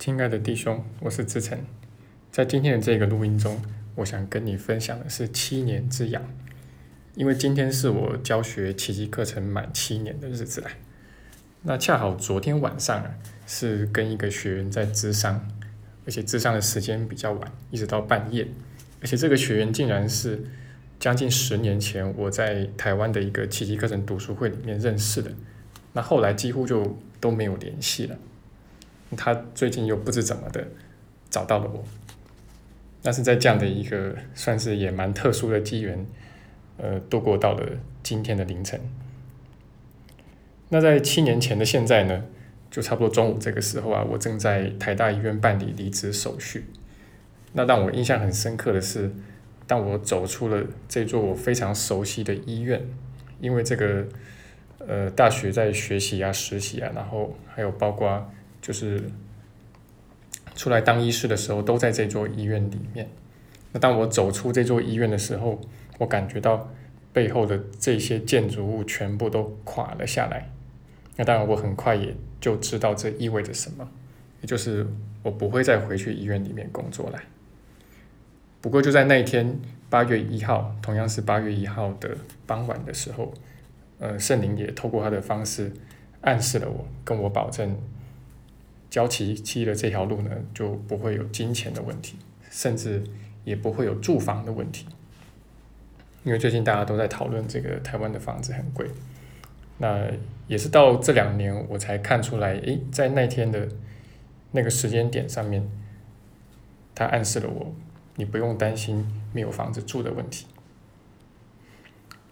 亲爱的弟兄，我是志成，在今天的这个录音中，我想跟你分享的是七年之痒，因为今天是我教学奇迹课程满七年的日子啦。那恰好昨天晚上啊，是跟一个学员在咨商，而且咨商的时间比较晚，一直到半夜，而且这个学员竟然是将近十年前我在台湾的一个奇迹课程读书会里面认识的，那后来几乎就都没有联系了。他最近又不知怎么的找到了我，但是在这样的一个算是也蛮特殊的机缘，呃，度过到了今天的凌晨。那在七年前的现在呢，就差不多中午这个时候啊，我正在台大医院办理离职手续。那让我印象很深刻的是，当我走出了这座我非常熟悉的医院，因为这个呃大学在学习啊、实习啊，然后还有包括。就是出来当医师的时候，都在这座医院里面。那当我走出这座医院的时候，我感觉到背后的这些建筑物全部都垮了下来。那当然，我很快也就知道这意味着什么，也就是我不会再回去医院里面工作了。不过就在那一天，八月一号，同样是八月一号的傍晚的时候，呃，圣灵也透过他的方式暗示了我，跟我保证。交期期的这条路呢，就不会有金钱的问题，甚至也不会有住房的问题。因为最近大家都在讨论这个台湾的房子很贵，那也是到这两年我才看出来，诶，在那天的那个时间点上面，他暗示了我，你不用担心没有房子住的问题。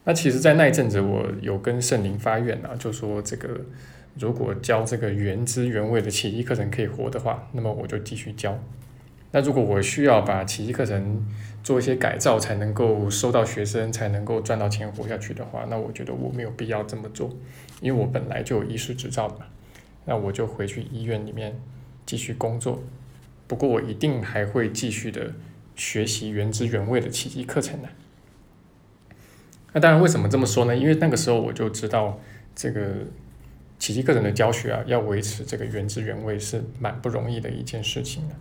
那其实，在那一阵子，我有跟圣灵发愿啊，就说这个。如果教这个原汁原味的奇迹课程可以活的话，那么我就继续教。那如果我需要把奇迹课程做一些改造，才能够收到学生，才能够赚到钱活下去的话，那我觉得我没有必要这么做，因为我本来就有医师执照嘛。那我就回去医院里面继续工作。不过我一定还会继续的学习原汁原味的奇迹课程的。那当然，为什么这么说呢？因为那个时候我就知道这个。奇迹课程的教学啊，要维持这个原汁原味是蛮不容易的一件事情的。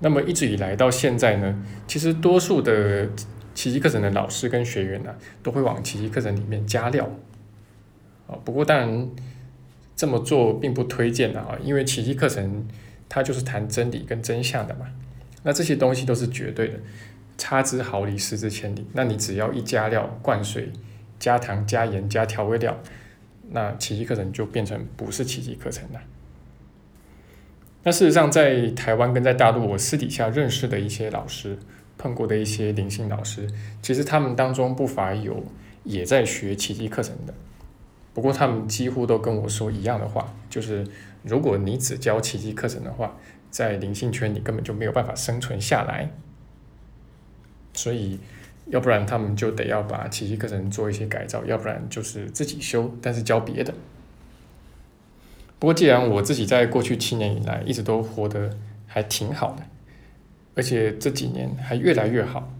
那么一直以来到现在呢，其实多数的奇迹课程的老师跟学员呢，都会往奇迹课程里面加料。啊，不过当然这么做并不推荐的啊，因为奇迹课程它就是谈真理跟真相的嘛。那这些东西都是绝对的，差之毫厘，失之千里。那你只要一加料、灌水、加糖、加盐、加调味料。那奇迹课程就变成不是奇迹课程了。那事实上，在台湾跟在大陆，我私底下认识的一些老师，碰过的一些灵性老师，其实他们当中不乏有也在学奇迹课程的。不过他们几乎都跟我说一样的话，就是如果你只教奇迹课程的话，在灵性圈你根本就没有办法生存下来。所以。要不然他们就得要把奇迹课程做一些改造，要不然就是自己修，但是教别的。不过既然我自己在过去七年以来一直都活得还挺好的，而且这几年还越来越好，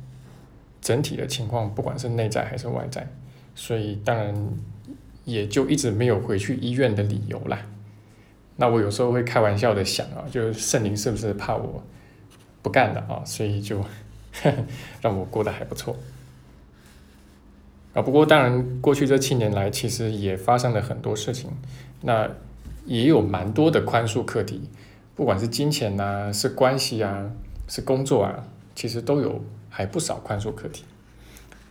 整体的情况不管是内在还是外在，所以当然也就一直没有回去医院的理由啦。那我有时候会开玩笑的想啊，就是圣灵是不是怕我不干了啊？所以就。让我过得还不错啊！不过当然，过去这七年来，其实也发生了很多事情，那也有蛮多的宽恕课题，不管是金钱呐，是关系啊，是工作啊，其实都有还不少宽恕课题。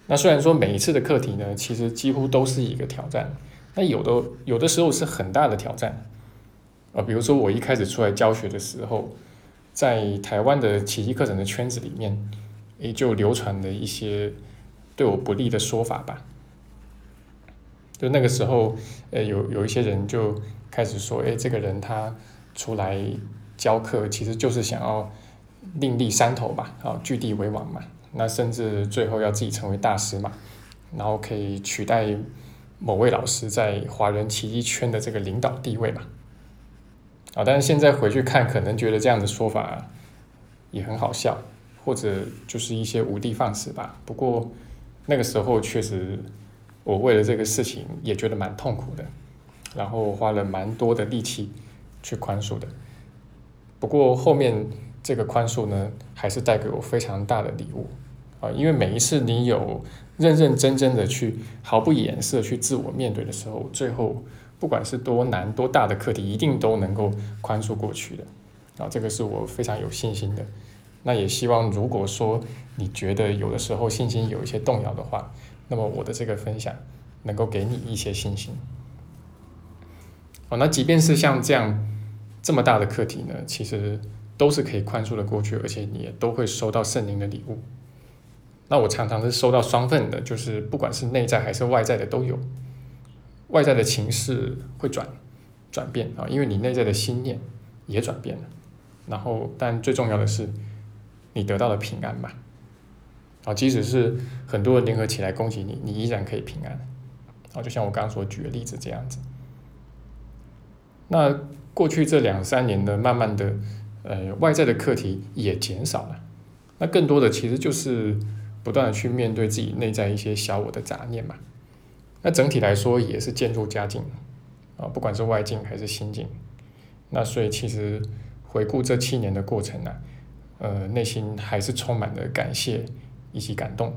那虽然说每一次的课题呢，其实几乎都是一个挑战，那有的有的时候是很大的挑战啊，比如说我一开始出来教学的时候，在台湾的奇迹课程的圈子里面。也就流传的一些对我不利的说法吧。就那个时候，呃，有有一些人就开始说：“哎，这个人他出来教课，其实就是想要另立山头吧，啊，据地为王嘛。那甚至最后要自己成为大师嘛，然后可以取代某位老师在华人奇迹圈的这个领导地位嘛。啊，但是现在回去看，可能觉得这样的说法也很好笑。”或者就是一些无的放矢吧。不过那个时候确实，我为了这个事情也觉得蛮痛苦的，然后花了蛮多的力气去宽恕的。不过后面这个宽恕呢，还是带给我非常大的礼物啊，因为每一次你有认认真真的去毫不掩饰去自我面对的时候，最后不管是多难多大的课题，一定都能够宽恕过去的啊，这个是我非常有信心的。那也希望，如果说你觉得有的时候信心有一些动摇的话，那么我的这个分享能够给你一些信心。哦，那即便是像这样这么大的课题呢，其实都是可以宽恕的过去，而且你也都会收到圣灵的礼物。那我常常是收到双份的，就是不管是内在还是外在的都有。外在的情势会转转变啊，因为你内在的心念也转变了。然后，但最重要的是。你得到了平安嘛？啊，即使是很多人联合起来攻击你，你依然可以平安。啊，就像我刚刚所举的例子这样子。那过去这两三年呢，慢慢的，呃，外在的课题也减少了。那更多的其实就是不断的去面对自己内在一些小我的杂念嘛。那整体来说也是渐入佳境啊，不管是外境还是心境。那所以其实回顾这七年的过程呢。呃，内心还是充满了感谢以及感动。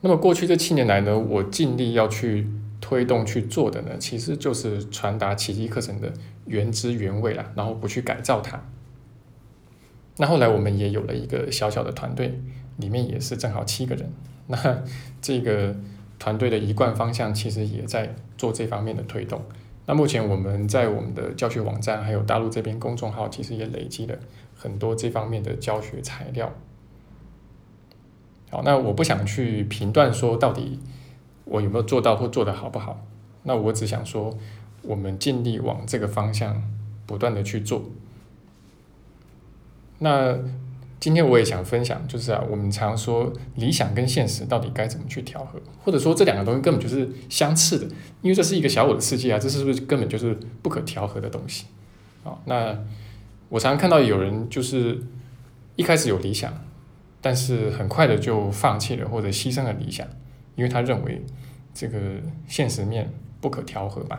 那么过去这七年来呢，我尽力要去推动去做的呢，其实就是传达奇迹课程的原汁原味啦，然后不去改造它。那后来我们也有了一个小小的团队，里面也是正好七个人。那这个团队的一贯方向，其实也在做这方面的推动。那目前我们在我们的教学网站，还有大陆这边公众号，其实也累积了很多这方面的教学材料。好，那我不想去评断说到底我有没有做到或做得好不好，那我只想说，我们尽力往这个方向不断的去做。那。今天我也想分享，就是啊，我们常说理想跟现实到底该怎么去调和，或者说这两个东西根本就是相斥的，因为这是一个小我的世界啊，这是不是根本就是不可调和的东西？啊，那我常常看到有人就是一开始有理想，但是很快的就放弃了或者牺牲了理想，因为他认为这个现实面不可调和嘛。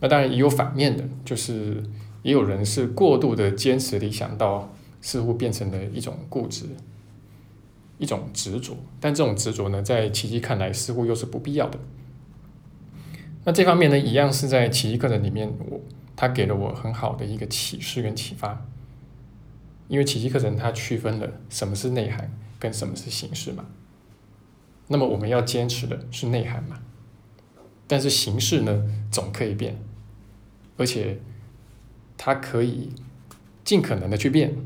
那当然也有反面的，就是也有人是过度的坚持理想到。似乎变成了一种固执，一种执着，但这种执着呢，在奇迹看来似乎又是不必要的。那这方面呢，一样是在奇迹课程里面，我他给了我很好的一个启示跟启发。因为奇迹课程它区分了什么是内涵跟什么是形式嘛。那么我们要坚持的是内涵嘛，但是形式呢，总可以变，而且它可以尽可能的去变。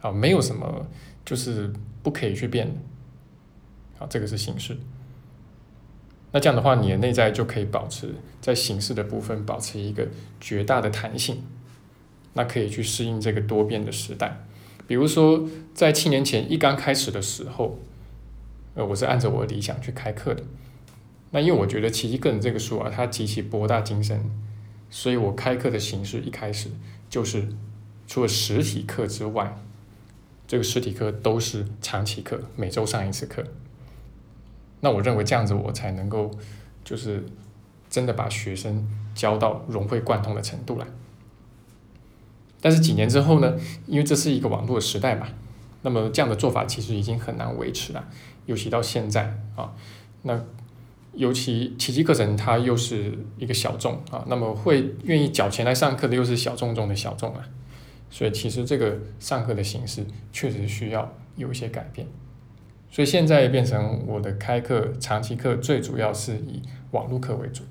啊，没有什么就是不可以去变的，好，这个是形式。那这样的话，你的内在就可以保持在形式的部分保持一个绝大的弹性，那可以去适应这个多变的时代。比如说，在七年前一刚开始的时候，呃，我是按照我的理想去开课的。那因为我觉得《奇迹个人》这个书啊，它极其博大精深，所以我开课的形式一开始就是除了实体课之外。这个实体课都是长期课，每周上一次课。那我认为这样子我才能够，就是真的把学生教到融会贯通的程度了。但是几年之后呢？因为这是一个网络的时代嘛，那么这样的做法其实已经很难维持了，尤其到现在啊。那尤其奇迹课程它又是一个小众啊，那么会愿意缴钱来上课的又是小众中的小众啊。所以其实这个上课的形式确实需要有一些改变，所以现在变成我的开课长期课最主要是以网络课为主，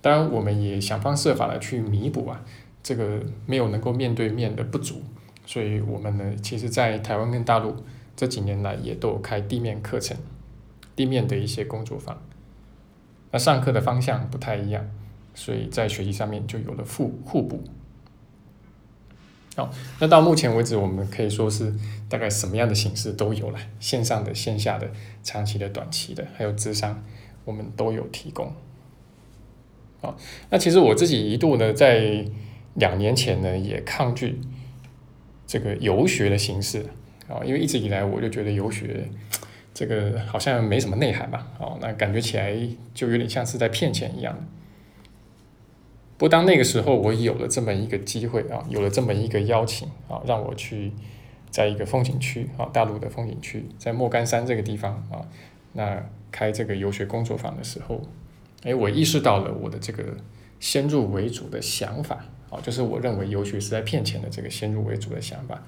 当然我们也想方设法的去弥补啊这个没有能够面对面的不足，所以我们呢其实，在台湾跟大陆这几年来也都有开地面课程，地面的一些工作坊，那上课的方向不太一样，所以在学习上面就有了互互补。好，那到目前为止，我们可以说是大概什么样的形式都有了，线上的、线下的、长期的、短期的，还有智商，我们都有提供。好，那其实我自己一度呢，在两年前呢，也抗拒这个游学的形式啊，因为一直以来我就觉得游学这个好像没什么内涵吧，哦，那感觉起来就有点像是在骗钱一样。不过当那个时候我有了这么一个机会啊，有了这么一个邀请啊，让我去在一个风景区啊，大陆的风景区，在莫干山这个地方啊，那开这个游学工作坊的时候，哎，我意识到了我的这个先入为主的想法啊，就是我认为游学是在骗钱的这个先入为主的想法。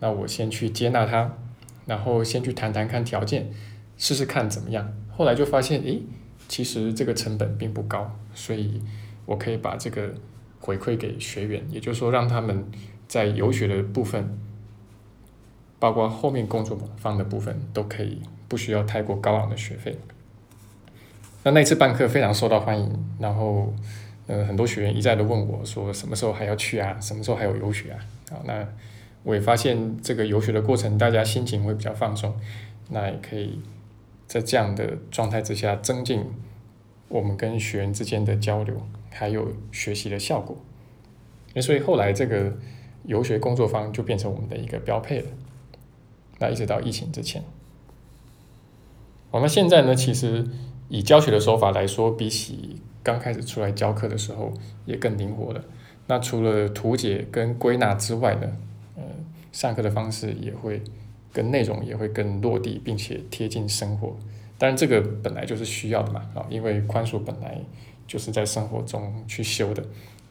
那我先去接纳它，然后先去谈谈看条件，试试看怎么样。后来就发现，诶，其实这个成本并不高，所以。我可以把这个回馈给学员，也就是说，让他们在游学的部分，包括后面工作坊的部分，都可以不需要太过高昂的学费。那那次办课非常受到欢迎，然后，呃，很多学员一再的问我说，什么时候还要去啊？什么时候还有游学啊？啊，那我也发现这个游学的过程，大家心情会比较放松，那也可以在这样的状态之下增进我们跟学员之间的交流。还有学习的效果，那所以后来这个游学工作坊就变成我们的一个标配了。那一直到疫情之前，我们现在呢，其实以教学的手法来说，比起刚开始出来教课的时候，也更灵活了。那除了图解跟归纳之外呢，呃，上课的方式也会跟内容也会更落地，并且贴近生活。当然，这个本来就是需要的嘛，啊，因为宽恕本来。就是在生活中去修的，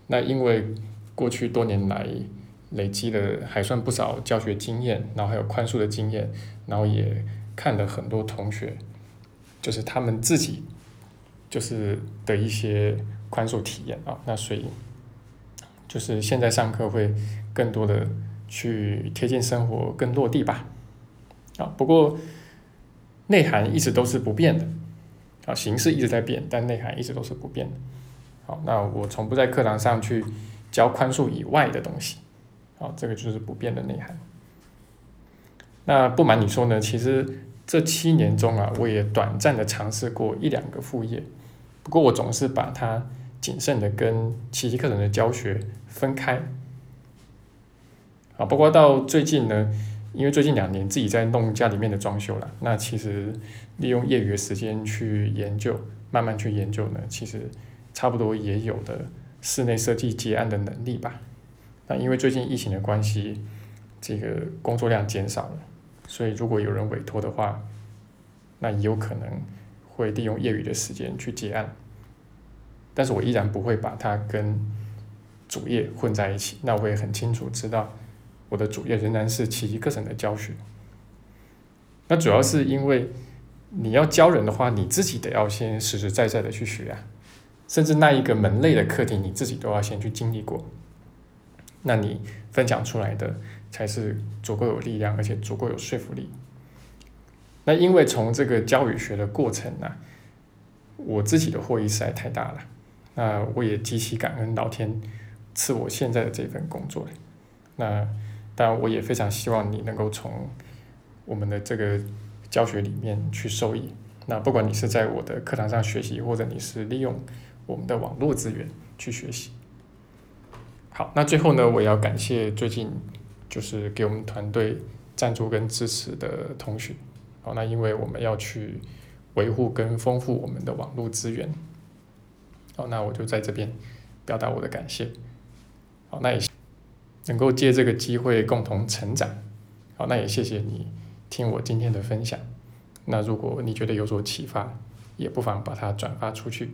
那因为过去多年来累积的还算不少教学经验，然后还有宽恕的经验，然后也看了很多同学，就是他们自己就是的一些宽恕体验啊，那所以就是现在上课会更多的去贴近生活，更落地吧，啊，不过内涵一直都是不变的。啊，形式一直在变，但内涵一直都是不变的。好，那我从不在课堂上去教宽恕以外的东西。好，这个就是不变的内涵。那不瞒你说呢，其实这七年中啊，我也短暂的尝试过一两个副业，不过我总是把它谨慎的跟奇迹课程的教学分开。啊，不过到最近呢。因为最近两年自己在弄家里面的装修了，那其实利用业余的时间去研究，慢慢去研究呢，其实差不多也有的室内设计结案的能力吧。那因为最近疫情的关系，这个工作量减少了，所以如果有人委托的话，那也有可能会利用业余的时间去结案。但是我依然不会把它跟主业混在一起，那我也很清楚知道。我的主业仍然是奇迹课程的教学，那主要是因为你要教人的话，你自己得要先实实在在的去学啊，甚至那一个门类的课题，你自己都要先去经历过，那你分享出来的才是足够有力量，而且足够有说服力。那因为从这个教与学的过程呢，我自己的获益实在太大了，那我也极其感恩老天赐我现在的这份工作，那。但我也非常希望你能够从我们的这个教学里面去受益。那不管你是在我的课堂上学习，或者你是利用我们的网络资源去学习。好，那最后呢，我也要感谢最近就是给我们团队赞助跟支持的同学。好，那因为我们要去维护跟丰富我们的网络资源。好，那我就在这边表达我的感谢。好，那也。能够借这个机会共同成长，好，那也谢谢你听我今天的分享。那如果你觉得有所启发，也不妨把它转发出去。